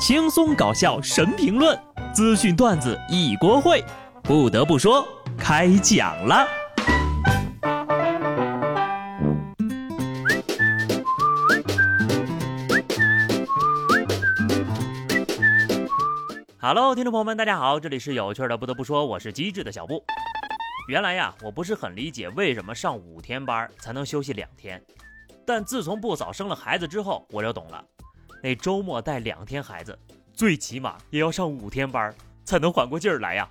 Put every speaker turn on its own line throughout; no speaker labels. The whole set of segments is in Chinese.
轻松搞笑神评论，资讯段子一锅烩。不得不说，开讲了。Hello，听众朋友们，大家好，这里是有趣的。不得不说，我是机智的小布。原来呀，我不是很理解为什么上五天班才能休息两天，但自从布嫂生了孩子之后，我就懂了。那周末带两天孩子，最起码也要上五天班才能缓过劲儿来呀。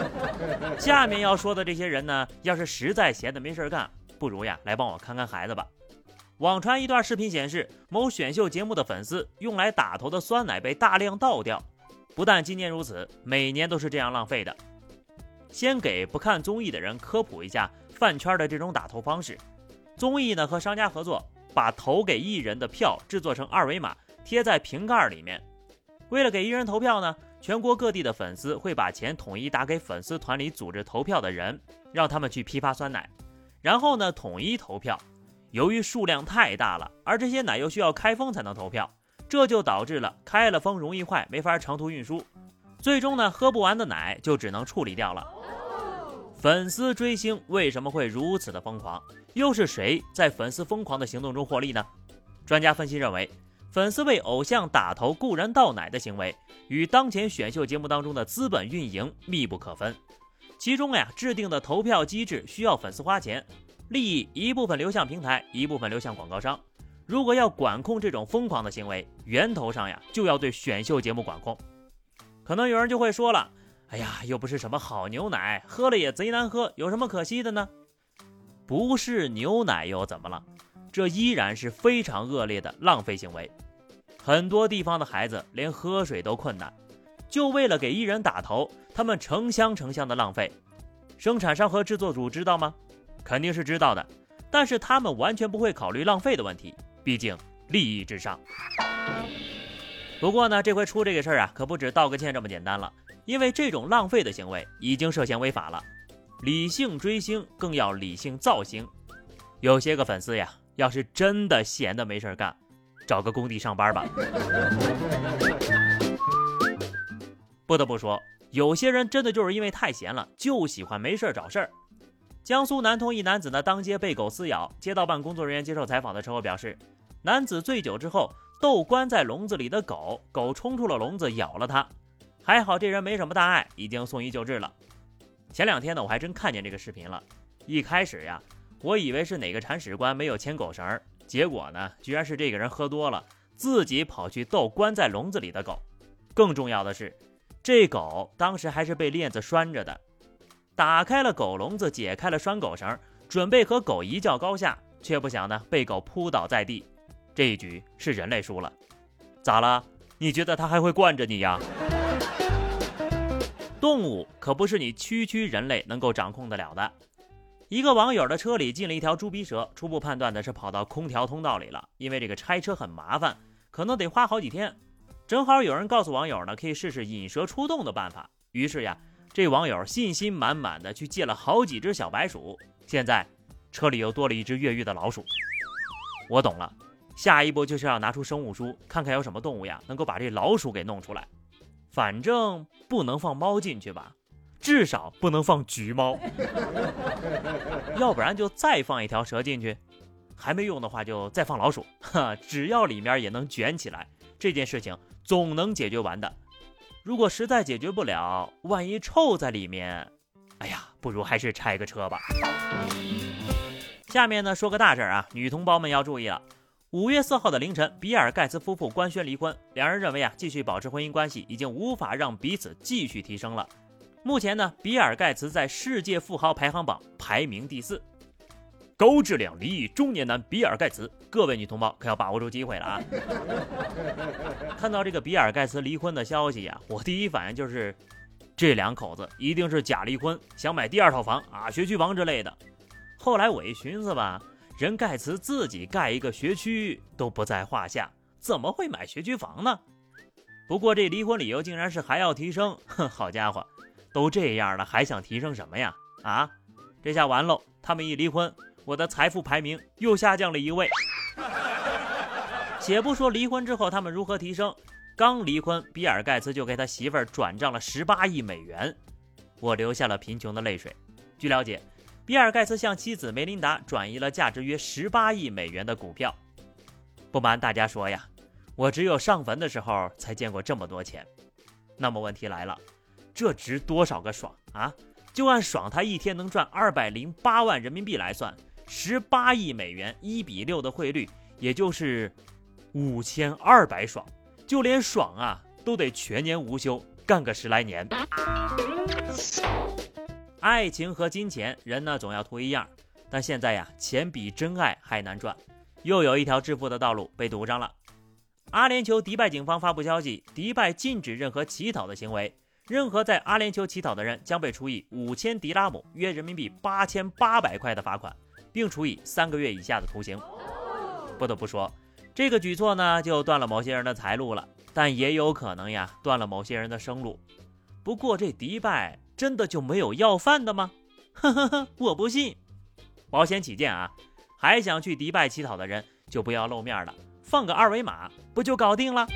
下面要说的这些人呢，要是实在闲的没事干，不如呀来帮我看看孩子吧。网传一段视频显示，某选秀节目的粉丝用来打头的酸奶被大量倒掉。不但今年如此，每年都是这样浪费的。先给不看综艺的人科普一下饭圈的这种打头方式。综艺呢和商家合作，把投给艺人的票制作成二维码，贴在瓶盖里面。为了给艺人投票呢，全国各地的粉丝会把钱统一打给粉丝团里组织投票的人，让他们去批发酸奶，然后呢统一投票。由于数量太大了，而这些奶又需要开封才能投票。这就导致了开了封容易坏，没法长途运输，最终呢，喝不完的奶就只能处理掉了。粉丝追星为什么会如此的疯狂？又是谁在粉丝疯狂的行动中获利呢？专家分析认为，粉丝为偶像打头、固然倒奶的行为，与当前选秀节目当中的资本运营密不可分。其中呀，制定的投票机制需要粉丝花钱，利益一部分流向平台，一部分流向广告商。如果要管控这种疯狂的行为，源头上呀就要对选秀节目管控。可能有人就会说了：“哎呀，又不是什么好牛奶，喝了也贼难喝，有什么可惜的呢？”不是牛奶又怎么了？这依然是非常恶劣的浪费行为。很多地方的孩子连喝水都困难，就为了给艺人打头，他们成箱成箱的浪费。生产商和制作组知道吗？肯定是知道的，但是他们完全不会考虑浪费的问题。毕竟利益至上。不过呢，这回出这个事儿啊，可不止道个歉这么简单了。因为这种浪费的行为已经涉嫌违法了。理性追星更要理性造星。有些个粉丝呀，要是真的闲的没事干，找个工地上班吧。不得不说，有些人真的就是因为太闲了，就喜欢没事找事儿。江苏南通一男子呢，当街被狗撕咬。街道办工作人员接受采访的时候表示，男子醉酒之后逗关在笼子里的狗，狗冲出了笼子咬了他，还好这人没什么大碍，已经送医救治了。前两天呢，我还真看见这个视频了。一开始呀，我以为是哪个铲屎官没有牵狗绳，结果呢，居然是这个人喝多了，自己跑去逗关在笼子里的狗。更重要的是，这狗当时还是被链子拴着的。打开了狗笼子，解开了拴狗绳，准备和狗一较高下，却不想呢被狗扑倒在地。这一局是人类输了。咋了？你觉得它还会惯着你呀？动物可不是你区区人类能够掌控得了的。一个网友的车里进了一条猪鼻蛇，初步判断的是跑到空调通道里了，因为这个拆车很麻烦，可能得花好几天。正好有人告诉网友呢，可以试试引蛇出洞的办法。于是呀。这网友信心满满的去借了好几只小白鼠，现在车里又多了一只越狱的老鼠。我懂了，下一步就是要拿出生物书，看看有什么动物呀能够把这老鼠给弄出来。反正不能放猫进去吧，至少不能放橘猫。要不然就再放一条蛇进去，还没用的话就再放老鼠。哈，只要里面也能卷起来，这件事情总能解决完的。如果实在解决不了，万一臭在里面，哎呀，不如还是拆个车吧。下面呢说个大事儿啊，女同胞们要注意了。五月四号的凌晨，比尔盖茨夫妇官宣离婚，两人认为啊，继续保持婚姻关系已经无法让彼此继续提升了。目前呢，比尔盖茨在世界富豪排行榜排名第四。高质量离异中年男比尔盖茨，各位女同胞可要把握住机会了啊！看到这个比尔盖茨离婚的消息呀，我第一反应就是，这两口子一定是假离婚，想买第二套房啊，学区房之类的。后来我一寻思吧，人盖茨自己盖一个学区都不在话下，怎么会买学区房呢？不过这离婚理由竟然是还要提升，哼，好家伙，都这样了还想提升什么呀？啊，这下完喽，他们一离婚。我的财富排名又下降了一位。且不说离婚之后他们如何提升，刚离婚，比尔盖茨就给他媳妇儿转账了十八亿美元，我流下了贫穷的泪水。据了解，比尔盖茨向妻子梅琳达转移了价值约十八亿美元的股票。不瞒大家说呀，我只有上坟的时候才见过这么多钱。那么问题来了，这值多少个爽啊？就按爽他一天能赚二百零八万人民币来算，十八亿美元一比六的汇率，也就是五千二百爽。就连爽啊，都得全年无休干个十来年。爱情和金钱，人呢总要图一样，但现在呀，钱比真爱还难赚，又有一条致富的道路被堵上了。阿联酋迪拜警方发布消息，迪拜禁止任何乞讨的行为，任何在阿联酋乞讨的人将被处以五千迪拉姆（约人民币八千八百块）的罚款，并处以三个月以下的徒刑。不得不说。这个举措呢，就断了某些人的财路了，但也有可能呀，断了某些人的生路。不过这迪拜真的就没有要饭的吗？呵呵呵，我不信。保险起见啊，还想去迪拜乞讨的人就不要露面了，放个二维码不就搞定了？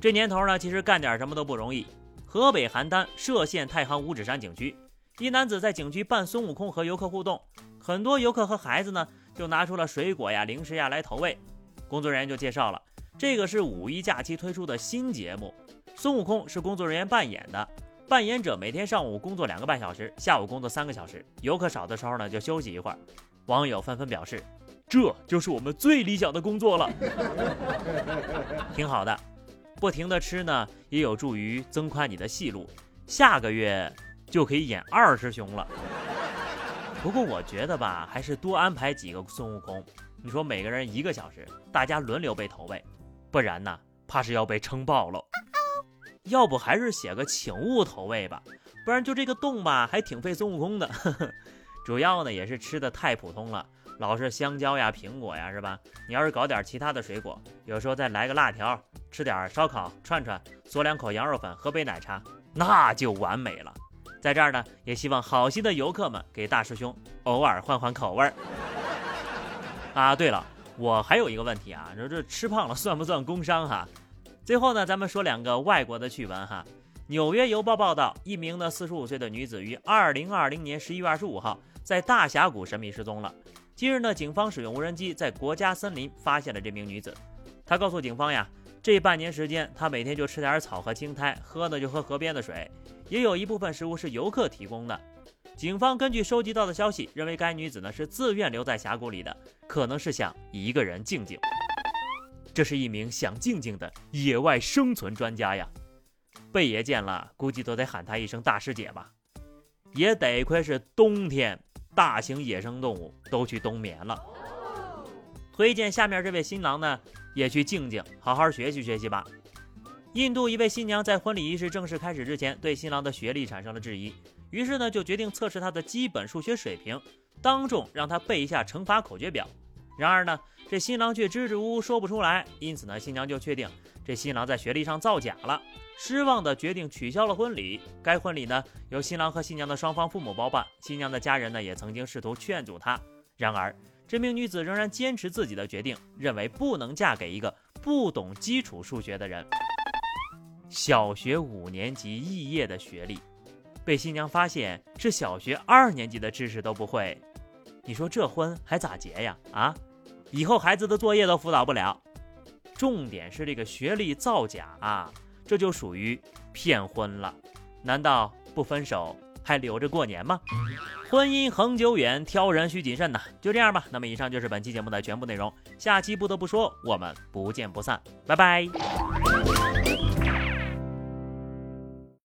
这年头呢，其实干点什么都不容易。河北邯郸涉县太行五指山景区，一男子在景区扮孙悟空和游客互动，很多游客和孩子呢。就拿出了水果呀、零食呀来投喂，工作人员就介绍了，这个是五一假期推出的新节目，孙悟空是工作人员扮演的，扮演者每天上午工作两个半小时，下午工作三个小时，游客少的时候呢就休息一会儿。网友纷纷表示，这就是我们最理想的工作了，挺好的，不停的吃呢也有助于增宽你的戏路，下个月就可以演二师兄了。不过我觉得吧，还是多安排几个孙悟空。你说每个人一个小时，大家轮流被投喂，不然呢，怕是要被撑爆喽。要不还是写个请勿投喂吧，不然就这个洞吧，还挺费孙悟空的。呵 呵主要呢也是吃的太普通了，老是香蕉呀、苹果呀，是吧？你要是搞点其他的水果，有时候再来个辣条，吃点烧烤串串，嗦两口羊肉粉，喝杯奶茶，那就完美了。在这儿呢，也希望好心的游客们给大师兄偶尔换换口味儿。啊，对了，我还有一个问题啊，你说这吃胖了算不算工伤哈？最后呢，咱们说两个外国的趣闻哈。纽约邮报报道，一名呢四十五岁的女子于二零二零年十一月二十五号在大峡谷神秘失踪了。今日呢，警方使用无人机在国家森林发现了这名女子。她告诉警方呀，这半年时间，她每天就吃点草和青苔，喝呢就喝河边的水。也有一部分食物是游客提供的。警方根据收集到的消息，认为该女子呢是自愿留在峡谷里的，可能是想一个人静静。这是一名想静静的野外生存专家呀！贝爷见了，估计都得喊他一声大师姐吧。也得亏是冬天，大型野生动物都去冬眠了。推荐下面这位新郎呢，也去静静，好好学习学习吧。印度一位新娘在婚礼仪式正式开始之前，对新郎的学历产生了质疑，于是呢就决定测试他的基本数学水平，当众让他背一下乘法口诀表。然而呢，这新郎却支支吾吾说不出来，因此呢，新娘就确定这新郎在学历上造假了，失望的决定取消了婚礼。该婚礼呢由新郎和新娘的双方父母包办，新娘的家人呢也曾经试图劝阻他，然而这名女子仍然坚持自己的决定，认为不能嫁给一个不懂基础数学的人。小学五年级肄业的学历，被新娘发现是小学二年级的知识都不会，你说这婚还咋结呀？啊，以后孩子的作业都辅导不了。重点是这个学历造假啊，这就属于骗婚了。难道不分手还留着过年吗？婚姻恒久远，挑人需谨慎呐。就这样吧，那么以上就是本期节目的全部内容，下期不得不说，我们不见不散，拜拜。